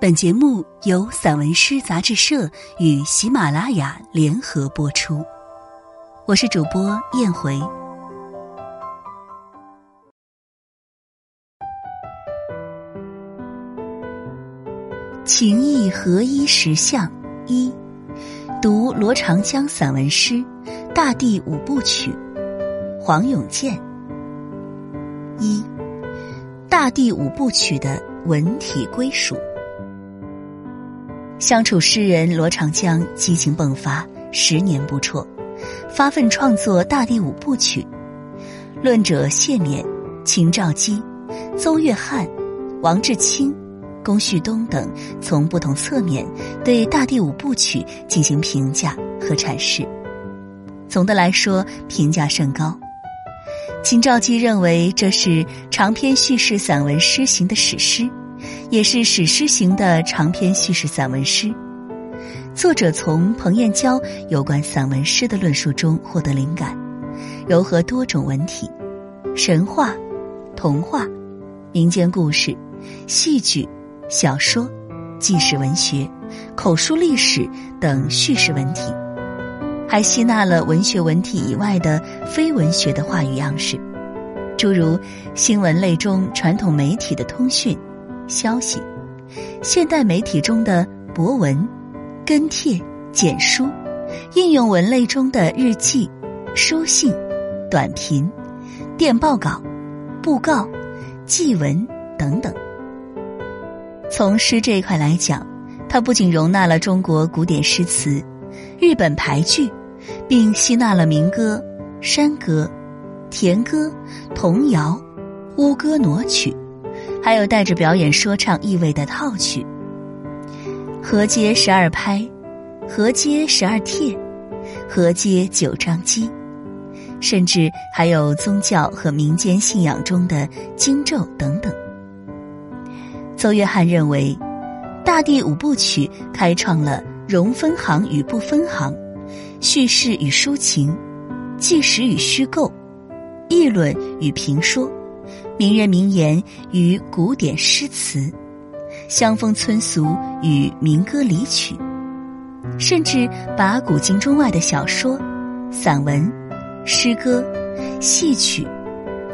本节目由散文诗杂志社与喜马拉雅联合播出，我是主播燕回。情意合一实相一，读罗长江散文诗《大地五部曲》，黄永健。一，《大地五部曲》的文体归属。相处诗人罗长江激情迸发，十年不辍，发奋创作《大地五部曲》。论者谢冕、秦兆基、邹月汉、王志清、龚旭东等，从不同侧面对《大地五部曲》进行评价和阐释。总的来说，评价甚高。秦兆基认为这是长篇叙事散文诗行的史诗。也是史诗型的长篇叙事散文诗。作者从彭彦娇有关散文诗的论述中获得灵感，糅合多种文体，神话、童话、民间故事、戏剧、小说、纪实文学、口述历史等叙事文体，还吸纳了文学文体以外的非文学的话语样式，诸如新闻类中传统媒体的通讯。消息，现代媒体中的博文、跟帖、简书，应用文类中的日记、书信、短评、电报稿、布告、祭文等等。从诗这一块来讲，它不仅容纳了中国古典诗词、日本牌剧，并吸纳了民歌、山歌、田歌、童谣、巫歌、傩曲。还有带着表演说唱意味的套曲，河街十二拍，河街十二帖，河街九张机，甚至还有宗教和民间信仰中的经咒等等。邹约翰认为，《大地五部曲》开创了容分行与不分行，叙事与抒情，纪实与虚构，议论与评说。名人名言与古典诗词，乡风村俗与民歌俚曲，甚至把古今中外的小说、散文、诗歌、戏曲、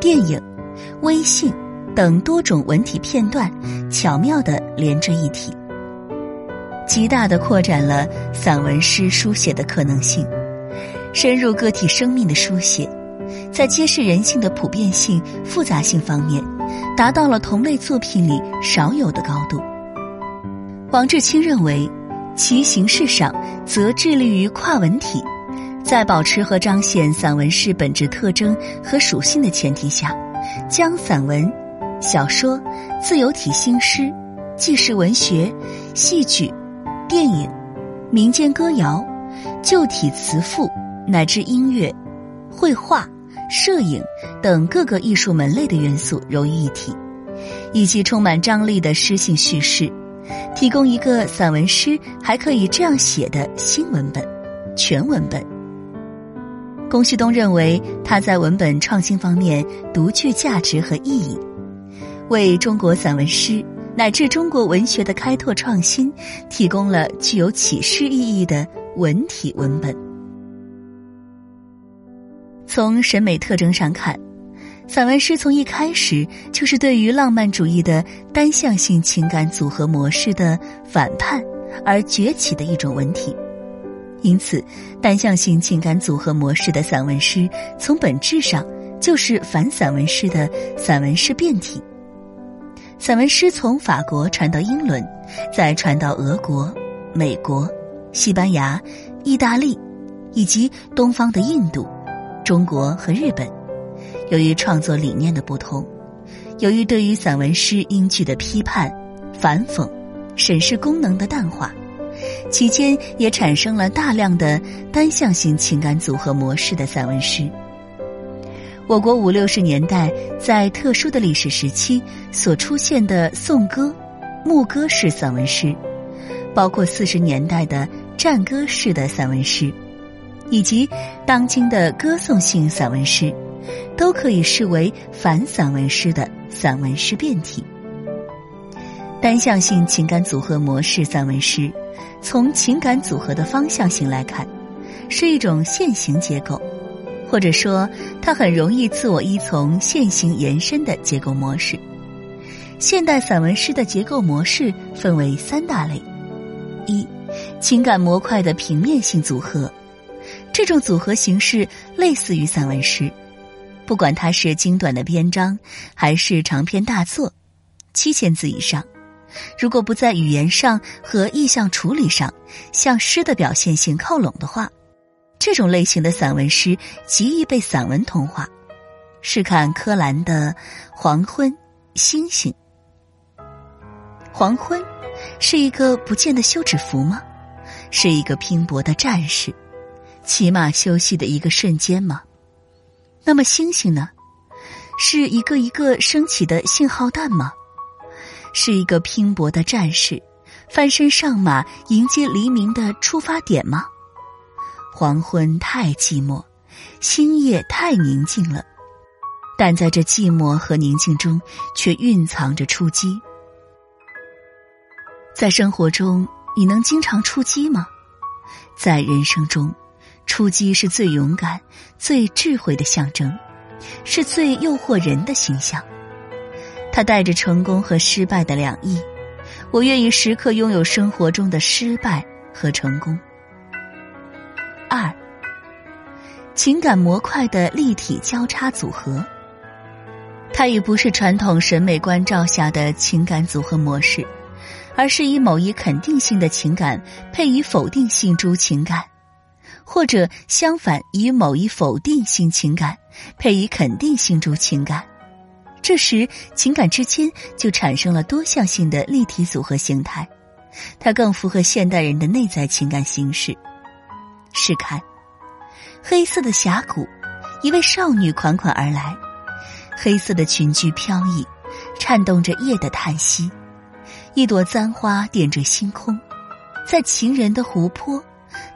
电影、微信等多种文体片段巧妙的连着一体，极大的扩展了散文诗书写的可能性，深入个体生命的书写。在揭示人性的普遍性、复杂性方面，达到了同类作品里少有的高度。王志清认为，其形式上则致力于跨文体，在保持和彰显散文诗本质特征和属性的前提下，将散文、小说、自由体新诗、纪实文学、戏剧、电影、民间歌谣、旧体词赋乃至音乐、绘画。摄影等各个艺术门类的元素融于一体，以及充满张力的诗性叙事，提供一个散文诗还可以这样写的新文本、全文本。龚旭东认为他在文本创新方面独具价值和意义，为中国散文诗乃至中国文学的开拓创新提供了具有启示意义的文体文本。从审美特征上看，散文诗从一开始就是对于浪漫主义的单向性情感组合模式的反叛而崛起的一种文体。因此，单向性情感组合模式的散文诗从本质上就是反散文诗的散文诗变体。散文诗从法国传到英伦，再传到俄国、美国、西班牙、意大利，以及东方的印度。中国和日本，由于创作理念的不同，由于对于散文诗英句的批判、反讽、审视功能的淡化，期间也产生了大量的单向性情感组合模式的散文诗。我国五六十年代在特殊的历史时期所出现的颂歌、牧歌式散文诗，包括四十年代的战歌式的散文诗。以及当今的歌颂性散文诗，都可以视为反散文诗的散文诗变体。单向性情感组合模式散文诗，从情感组合的方向性来看，是一种线形结构，或者说它很容易自我依从线形延伸的结构模式。现代散文诗的结构模式分为三大类：一、情感模块的平面性组合，这种组合形式类似于散文诗，不管它是精短的篇章还是长篇大作，七千字以上。如果不在语言上和意象处理上向诗的表现性靠拢的话，这种类型的散文诗极易被散文同化。试看柯蓝的《黄昏》《星星》。黄昏是一个不见的休止符吗？是一个拼搏的战士，骑马休息的一个瞬间吗？那么星星呢？是一个一个升起的信号弹吗？是一个拼搏的战士，翻身上马迎接黎明的出发点吗？黄昏太寂寞，星夜太宁静了，但在这寂寞和宁静中，却蕴藏着出击。在生活中，你能经常出击吗？在人生中，出击是最勇敢、最智慧的象征，是最诱惑人的形象。它带着成功和失败的两翼，我愿意时刻拥有生活中的失败和成功。二，情感模块的立体交叉组合，它已不是传统审美关照下的情感组合模式，而是以某一肯定性的情感配以否定性诸情感，或者相反，以某一否定性情感配以肯定性诸情感。这时，情感之间就产生了多项性的立体组合形态，它更符合现代人的内在情感形式。试看，黑色的峡谷，一位少女款款而来，黑色的裙裾飘逸，颤动着夜的叹息。一朵簪花点缀星空，在情人的湖泊，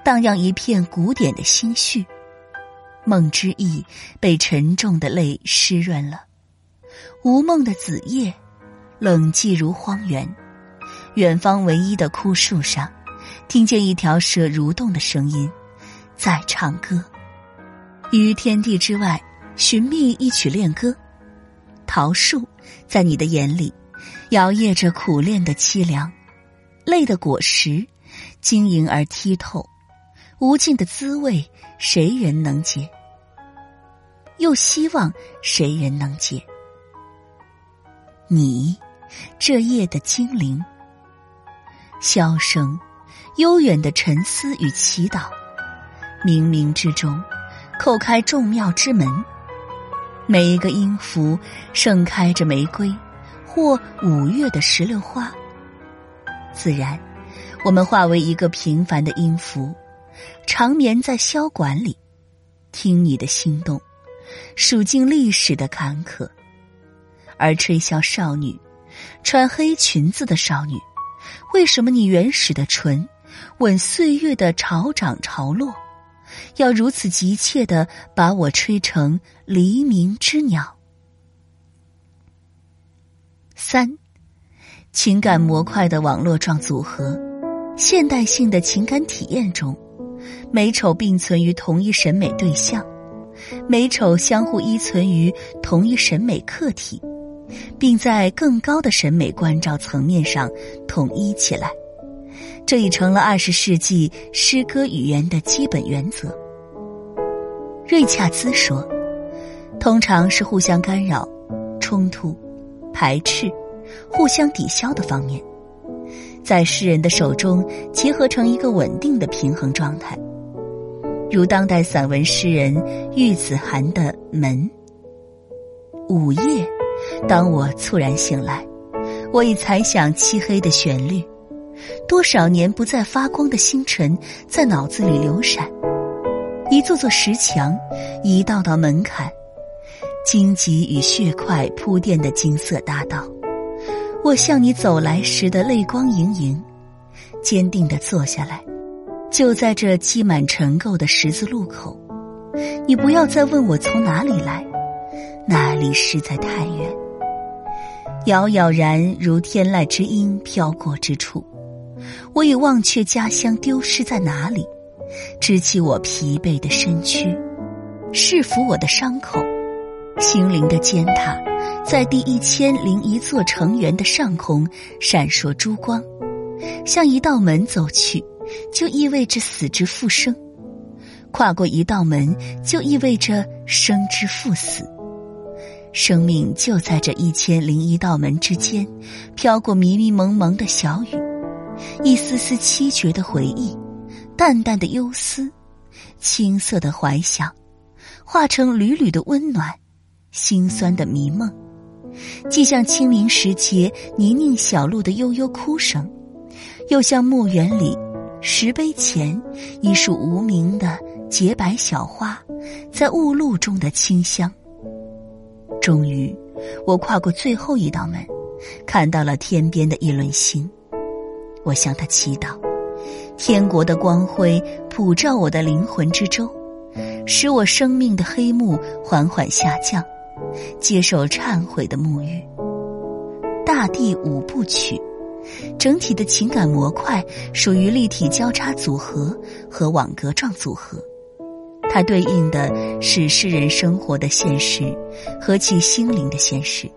荡漾一片古典的心绪。梦之意被沉重的泪湿润了。无梦的子夜，冷寂如荒原。远方唯一的枯树上，听见一条蛇蠕动的声音，在唱歌。于天地之外，寻觅一曲恋歌。桃树在你的眼里，摇曳着苦恋的凄凉。泪的果实，晶莹而剔透。无尽的滋味，谁人能解？又希望谁人能解？你，这夜的精灵，箫声，悠远的沉思与祈祷，冥冥之中，叩开众庙之门。每一个音符盛开着玫瑰，或五月的石榴花。自然，我们化为一个平凡的音符，长眠在箫管里，听你的心动，数尽历史的坎坷。而吹箫少女，穿黑裙子的少女，为什么你原始的唇，吻岁月的潮涨潮落，要如此急切的把我吹成黎明之鸟？三，情感模块的网络状组合，现代性的情感体验中，美丑并存于同一审美对象，美丑相互依存于同一审美客体。并在更高的审美关照层面上统一起来，这已成了二十世纪诗歌语言的基本原则。瑞恰兹说：“通常是互相干扰、冲突、排斥、互相抵消的方面，在诗人的手中结合成一个稳定的平衡状态，如当代散文诗人玉子涵的《门》，午夜。”当我猝然醒来，我已猜想漆黑的旋律，多少年不再发光的星辰在脑子里流闪，一座座石墙，一道道门槛，荆棘与血块铺垫的金色大道。我向你走来时的泪光盈盈，坚定的坐下来，就在这积满尘垢的十字路口。你不要再问我从哪里来。那里实在太远，杳杳然如天籁之音飘过之处，我已忘却家乡丢失在哪里，支起我疲惫的身躯，拭抚我的伤口，心灵的尖塔在第一千零一座城垣的上空闪烁珠光，向一道门走去，就意味着死之复生；跨过一道门，就意味着生之复死。生命就在这一千零一道门之间，飘过迷迷蒙蒙的小雨，一丝丝凄绝的回忆，淡淡的忧思，青涩的怀想，化成缕缕的温暖，心酸的迷梦，既像清明时节泥泞小路的悠悠哭声，又像墓园里石碑前一束无名的洁白小花，在雾露中的清香。终于，我跨过最后一道门，看到了天边的一轮星。我向他祈祷，天国的光辉普照我的灵魂之中，使我生命的黑幕缓缓下降，接受忏悔的沐浴。大地五部曲，整体的情感模块属于立体交叉组合和网格状组合。它对应的是诗人生活的现实和其心灵的现实，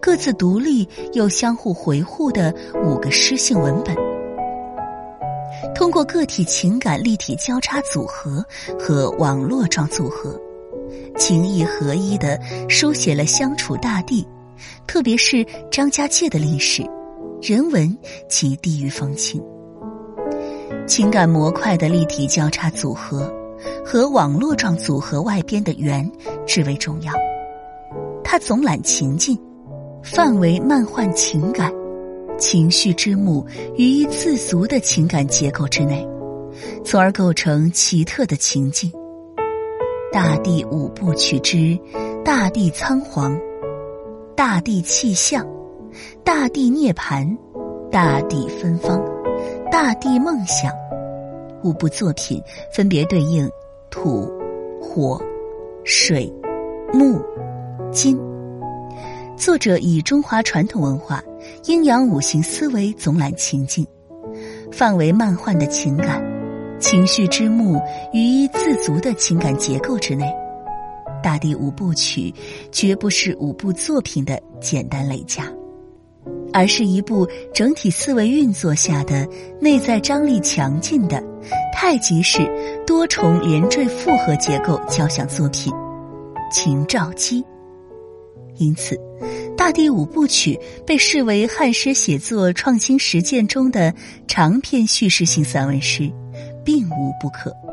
各自独立又相互维护的五个诗性文本，通过个体情感立体交叉组合和网络状组合，情意合一的书写了相处大地，特别是张家界的历史、人文及地域风情，情感模块的立体交叉组合。和网络状组合外边的圆至为重要，它总揽情境，范围漫幻情感，情绪之幕于一自足的情感结构之内，从而构成奇特的情境。大地五部曲之大地仓皇，大地气象，大地涅槃，大地芬芳，大地梦想，五部作品分别对应。土、火、水、木、金。作者以中华传统文化阴阳五行思维总揽情境，范围漫画的情感，情绪之幕于一自足的情感结构之内。大地五部曲绝不是五部作品的简单累加。而是一部整体思维运作下的内在张力强劲的太极式多重连缀复合结构交响作品《秦兆基》。因此，《大地五部曲》被视为汉诗写作创新实践中的长篇叙事性散文诗，并无不可。